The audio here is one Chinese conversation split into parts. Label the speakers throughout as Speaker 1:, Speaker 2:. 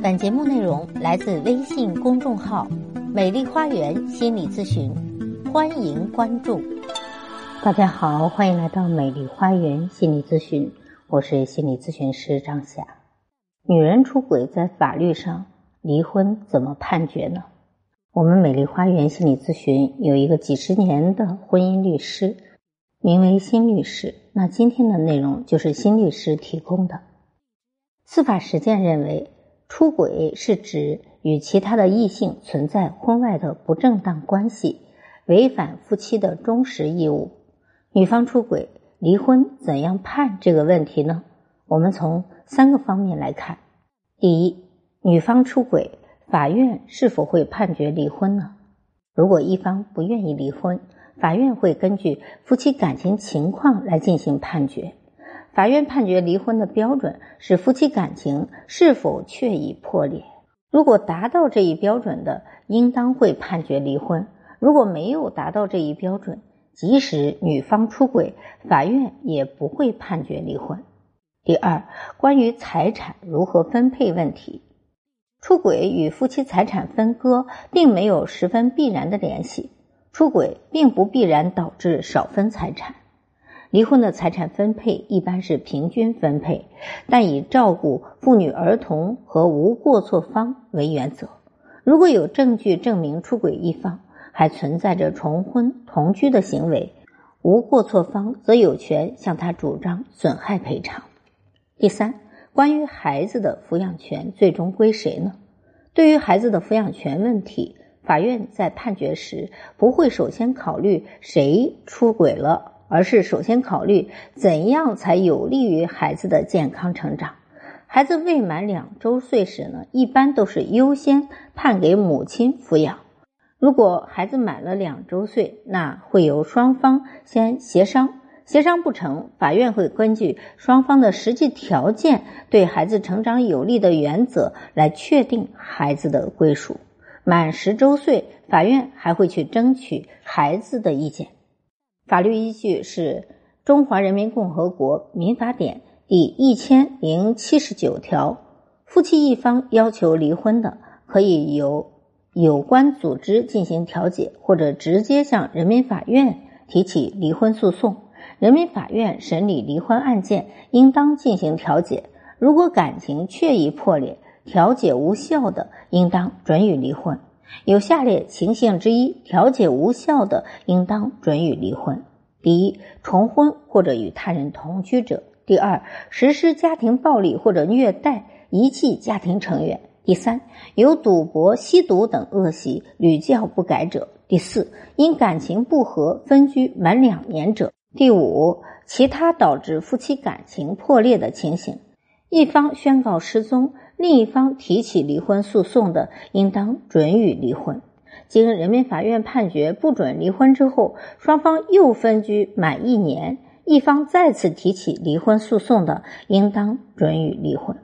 Speaker 1: 本节目内容来自微信公众号“美丽花园心理咨询”，欢迎关注。大家好，欢迎来到美丽花园心理咨询，我是心理咨询师张霞。女人出轨在法律上离婚怎么判决呢？我们美丽花园心理咨询有一个几十年的婚姻律师，名为辛律师。那今天的内容就是辛律师提供的。司法实践认为。出轨是指与其他的异性存在婚外的不正当关系，违反夫妻的忠实义务。女方出轨，离婚怎样判这个问题呢？我们从三个方面来看。第一，女方出轨，法院是否会判决离婚呢？如果一方不愿意离婚，法院会根据夫妻感情情况来进行判决。法院判决离婚的标准是夫妻感情是否确已破裂。如果达到这一标准的，应当会判决离婚；如果没有达到这一标准，即使女方出轨，法院也不会判决离婚。第二，关于财产如何分配问题，出轨与夫妻财产分割并没有十分必然的联系，出轨并不必然导致少分财产。离婚的财产分配一般是平均分配，但以照顾妇女儿童和无过错方为原则。如果有证据证明出轨一方还存在着重婚同居的行为，无过错方则有权向他主张损害赔偿。第三，关于孩子的抚养权最终归谁呢？对于孩子的抚养权问题，法院在判决时不会首先考虑谁出轨了。而是首先考虑怎样才有利于孩子的健康成长。孩子未满两周岁时呢，一般都是优先判给母亲抚养。如果孩子满了两周岁，那会由双方先协商，协商不成，法院会根据双方的实际条件，对孩子成长有利的原则来确定孩子的归属。满十周岁，法院还会去争取孩子的意见。法律依据是《中华人民共和国民法典》第一千零七十九条。夫妻一方要求离婚的，可以由有关组织进行调解，或者直接向人民法院提起离婚诉讼。人民法院审理离婚案件，应当进行调解。如果感情确已破裂，调解无效的，应当准予离婚。有下列情形之一，调解无效的，应当准予离婚：第一，重婚或者与他人同居者；第二，实施家庭暴力或者虐待、遗弃家庭成员；第三，有赌博、吸毒等恶习屡教不改者；第四，因感情不和分居满两年者；第五，其他导致夫妻感情破裂的情形。一方宣告失踪。另一方提起离婚诉讼的，应当准予离婚。经人民法院判决不准离婚之后，双方又分居满一年，一方再次提起离婚诉讼的，应当准予离婚。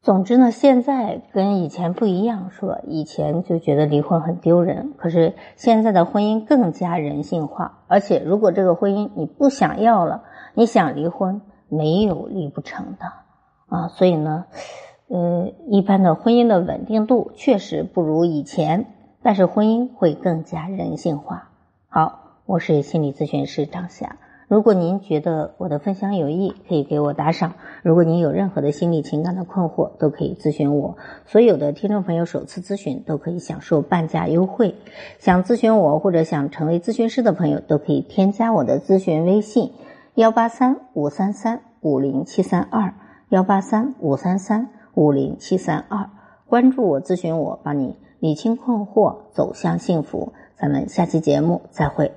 Speaker 1: 总之呢，现在跟以前不一样，说以前就觉得离婚很丢人，可是现在的婚姻更加人性化。而且，如果这个婚姻你不想要了，你想离婚，没有离不成的啊。所以呢。呃，一般的婚姻的稳定度确实不如以前，但是婚姻会更加人性化。好，我是心理咨询师张霞。如果您觉得我的分享有益，可以给我打赏。如果您有任何的心理情感的困惑，都可以咨询我。所有的听众朋友首次咨询都可以享受半价优惠。想咨询我或者想成为咨询师的朋友，都可以添加我的咨询微信：幺八三五三三五零七三二幺八三五三三。五零七三二，关注我，咨询我，帮你理清困惑，走向幸福。咱们下期节目再会。